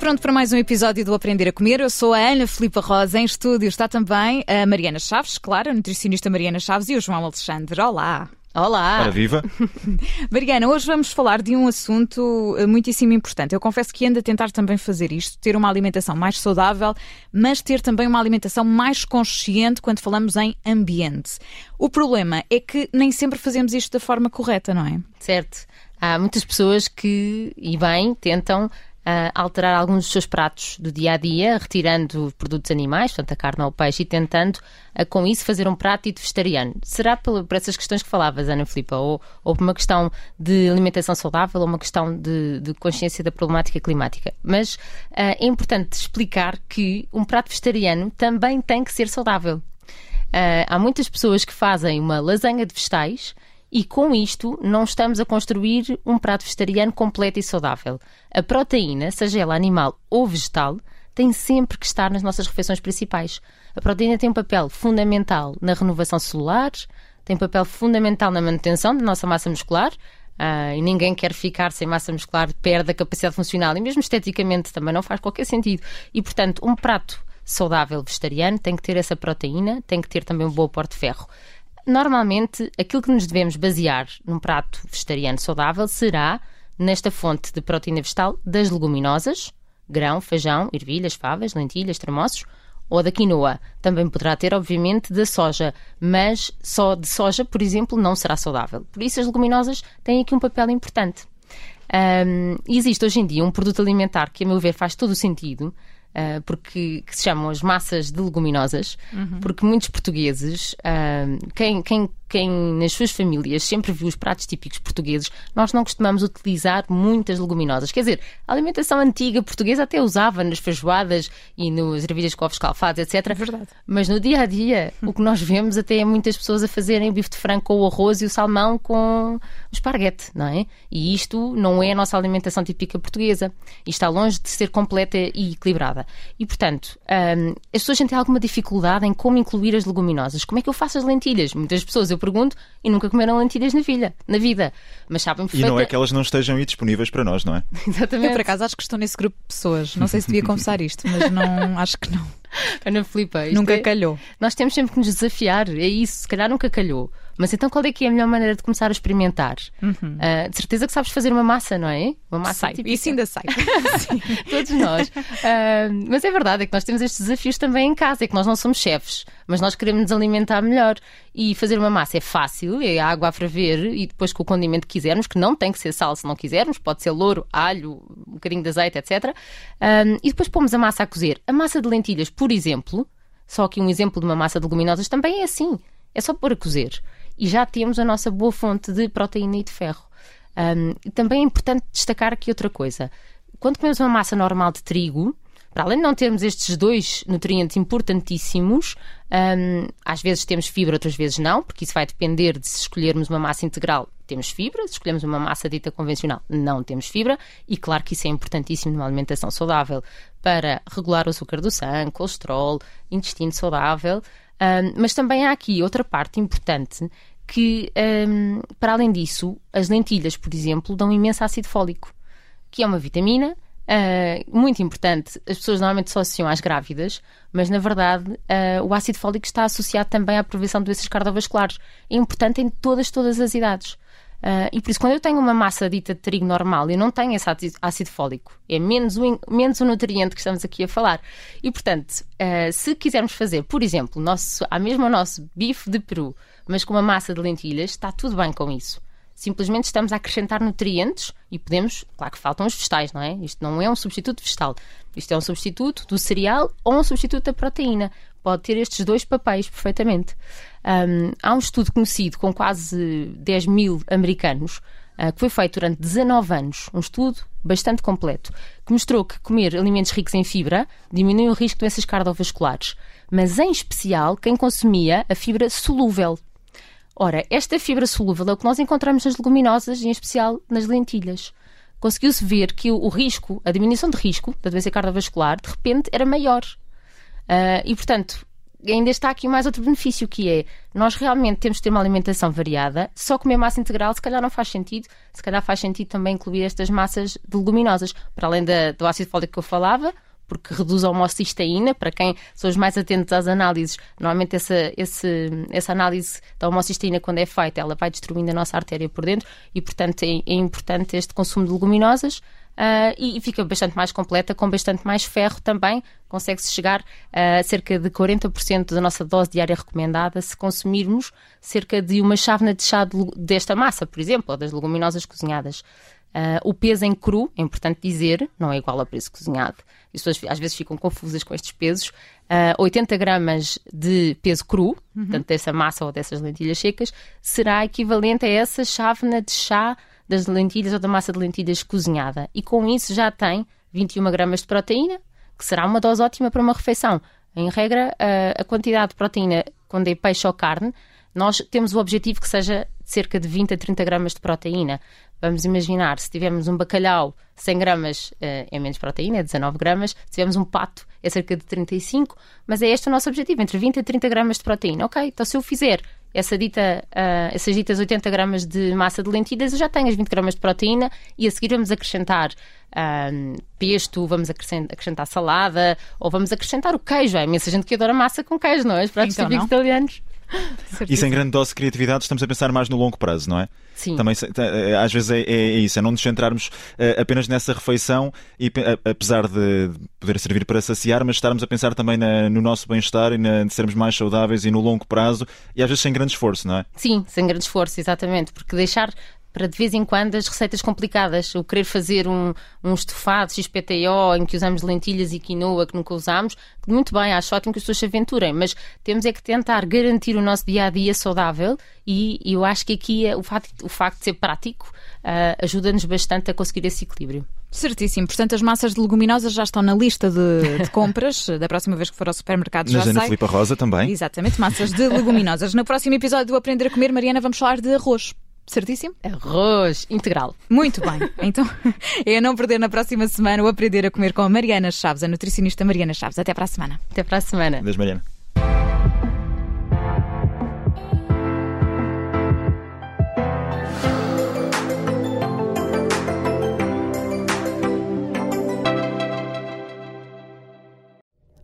pronto para mais um episódio do Aprender a Comer. Eu sou a Ana Filipa Rosa. Em estúdio está também a Mariana Chaves, claro, a nutricionista Mariana Chaves e o João Alexandre. Olá! Olá! Ora viva! Mariana, hoje vamos falar de um assunto eh, muitíssimo importante. Eu confesso que ando a tentar também fazer isto, ter uma alimentação mais saudável, mas ter também uma alimentação mais consciente quando falamos em ambiente. O problema é que nem sempre fazemos isto da forma correta, não é? Certo. Há muitas pessoas que, e bem, tentam uh, alterar alguns dos seus pratos do dia a dia, retirando produtos animais, portanto a carne ou o peixe, e tentando uh, com isso fazer um prato dito vegetariano. Será por, por essas questões que falavas, Ana Filipa, ou, ou por uma questão de alimentação saudável ou uma questão de, de consciência da problemática climática? Mas uh, é importante explicar que um prato vegetariano também tem que ser saudável. há muitas pessoas que fazem uma lasanha de vegetais e com isto não estamos a construir um prato vegetariano completo e saudável. A proteína, seja ela animal ou vegetal, tem sempre que estar nas nossas refeições principais. A proteína tem um papel fundamental na renovação celular, tem um papel fundamental na manutenção da nossa massa muscular. Uh, e ninguém quer ficar sem massa muscular, perde a capacidade funcional e mesmo esteticamente também não faz qualquer sentido. E, portanto, um prato saudável vegetariano tem que ter essa proteína, tem que ter também um bom aporte de ferro. Normalmente, aquilo que nos devemos basear num prato vegetariano saudável será nesta fonte de proteína vegetal das leguminosas, grão, feijão, ervilhas, favas, lentilhas, tremoços, ou da quinoa. Também poderá ter, obviamente, da soja, mas só de soja, por exemplo, não será saudável. Por isso, as leguminosas têm aqui um papel importante. Um, existe hoje em dia um produto alimentar que, a meu ver, faz todo o sentido, Uh, porque que se chamam as massas de leguminosas, uhum. porque muitos portugueses, uh, quem, quem quem nas suas famílias sempre viu os pratos típicos portugueses, nós não costumamos utilizar muitas leguminosas. Quer dizer, a alimentação antiga portuguesa até usava nas feijoadas e nos ervilhas com ovos calfados, etc. É verdade. Mas no dia a dia, o que nós vemos até é muitas pessoas a fazerem o bife de frango com o arroz e o salmão com o esparguete, não é? E isto não é a nossa alimentação típica portuguesa. E está longe de ser completa e equilibrada. E, portanto, hum, as pessoas têm alguma dificuldade em como incluir as leguminosas. Como é que eu faço as lentilhas? Muitas pessoas, eu pergunto, e nunca comeram lentilhas na vida, na vida. Mas sabem perfeita... E não é que elas não estejam aí disponíveis para nós, não é? Exatamente. Eu, por acaso, acho que estou nesse grupo de pessoas. Não sei se devia confessar isto, mas não, acho que não. Ana Filipa, nunca é... calhou. Nós temos sempre que nos desafiar, é isso, se calhar nunca calhou. Mas então qual é que é a melhor maneira de começar a experimentar? Uhum. Uh, de certeza que sabes fazer uma massa, não é? Uma massa sei, típica. Isso ainda sei. Todos nós. Uh, mas é verdade, é que nós temos estes desafios também em casa, é que nós não somos chefes, mas nós queremos nos alimentar melhor. E fazer uma massa é fácil, é água a ferver e depois com o condimento que quisermos, que não tem que ser sal se não quisermos, pode ser louro, alho, um bocadinho de azeite, etc. Um, e depois pomos a massa a cozer. A massa de lentilhas, por exemplo, só aqui um exemplo de uma massa de leguminosas, também é assim. É só pôr a cozer e já temos a nossa boa fonte de proteína e de ferro. Um, também é importante destacar aqui outra coisa. Quando comemos uma massa normal de trigo, para além de não termos estes dois nutrientes importantíssimos, um, às vezes temos fibra, outras vezes não, porque isso vai depender de se escolhermos uma massa integral, temos fibra, se escolhermos uma massa dita convencional, não temos fibra, e claro que isso é importantíssimo numa alimentação saudável para regular o açúcar do sangue, colesterol, intestino saudável. Um, mas também há aqui outra parte importante que, um, para além disso, as lentilhas, por exemplo, dão imenso ácido fólico, que é uma vitamina uh, muito importante. As pessoas normalmente só associam às grávidas, mas na verdade uh, o ácido fólico está associado também à prevenção de doenças cardiovasculares. É importante em todas, todas as idades. Uh, e por isso, quando eu tenho uma massa dita de trigo normal, eu não tenho esse ácido fólico. É menos o, menos o nutriente que estamos aqui a falar. E, portanto, uh, se quisermos fazer, por exemplo, nosso, a mesmo o nosso bife de peru, mas com uma massa de lentilhas, está tudo bem com isso. Simplesmente estamos a acrescentar nutrientes e podemos, claro que faltam os vegetais, não é? Isto não é um substituto vegetal. Isto é um substituto do cereal ou um substituto da proteína. Pode ter estes dois papéis perfeitamente. Um, há um estudo conhecido com quase 10 mil americanos uh, que foi feito durante 19 anos, um estudo bastante completo, que mostrou que comer alimentos ricos em fibra diminui o risco de doenças cardiovasculares, mas em especial quem consumia a fibra solúvel, Ora, esta fibra solúvel é o que nós encontramos nas leguminosas, em especial nas lentilhas. Conseguiu-se ver que o risco, a diminuição de risco da doença cardiovascular, de repente era maior. Uh, e, portanto, ainda está aqui mais outro benefício que é nós realmente temos de ter uma alimentação variada. Só comer massa integral se calhar não faz sentido. Se calhar faz sentido também incluir estas massas de leguminosas, para além da, do ácido fólico que eu falava, porque reduz a homocisteína. Para quem são os mais atentos às análises, normalmente essa, esse, essa análise da homocisteína, quando é feita, ela vai destruindo a nossa artéria por dentro e, portanto, é, é importante este consumo de leguminosas. Uh, e, fica bastante mais completa, com bastante mais ferro também. Consegue-se chegar a cerca de 40% da nossa dose diária recomendada se consumirmos cerca de uma chávena de chá de, desta massa, por exemplo, ou das leguminosas cozinhadas. Uh, o peso em cru, é importante dizer, não é igual ao peso cozinhado. As pessoas às vezes ficam confusas com estes pesos. Uh, ah, 80 gramas de peso cru, uhum. portanto, dessa massa ou dessas lentilhas secas, será equivalente a essa chávena de chá das lentilhas ou da massa de lentilhas cozinhada. E com isso já tem 21 gramas de proteína, que será uma dose ótima para uma refeição. Em regra, a quantidade de proteína, quando é peixe ou carne, nós temos o objetivo que seja cerca de 20 a 30 gramas de proteína. Vamos imaginar, se tivermos um bacalhau, 100 gramas uh, é menos proteína, é 19 gramas. Se tivermos um pato, é cerca de 35. Mas é este o nosso objetivo, entre 20 a 30 gramas de proteína. Ok, então se eu fizer essa dita, uh, essas ditas 80 gramas de massa de lentilhas, eu já tenho as 20 gramas de proteína e a seguir vamos acrescentar um, pesto, vamos acrescentar, salada ou vamos acrescentar o queijo. Há imensa gente que adora massa com queijo, não é? Os pratos então, típicos italianos. E sem grande dose de criatividade estamos a pensar mais no longo prazo, não é? Sim. Também, eh, às vezes é, é, é isso, é não nos centrarmos uh, apenas nessa refeição, e, apesar de poder servir para saciar, mas estarmos a pensar também na, no nosso bem-estar e na, de sermos mais saudáveis e no longo prazo, e às vezes sem grande esforço, não é? Sim, sem grande esforço, exatamente, porque deixar para de vez em quando as receitas complicadas. O querer fazer um, um estofado XPTO em que usamos lentilhas e quinoa que nunca usamos, muito bem, acho ótimo que as pessoas se aventurem, mas temos é que tentar garantir o nosso dia a dia saudável e, e eu acho que aqui é o, facto, o facto de ser prático uh, ajuda-nos bastante a conseguir esse equilíbrio. Certíssimo. Portanto, as massas de leguminosas já estão na lista de, de compras. da próxima vez que for ao supermercado na já Ana Filipa Rosa também. Exatamente, massas de leguminosas. No próximo episódio do Aprender a Comer, Mariana, vamos falar de arroz. Certíssimo? Arroz integral. Muito bem. Então, é a não perder na próxima semana o Aprender a Comer com a Mariana Chaves, a nutricionista Mariana Chaves. Até para a semana. Até para a semana. Adeus, Mariana.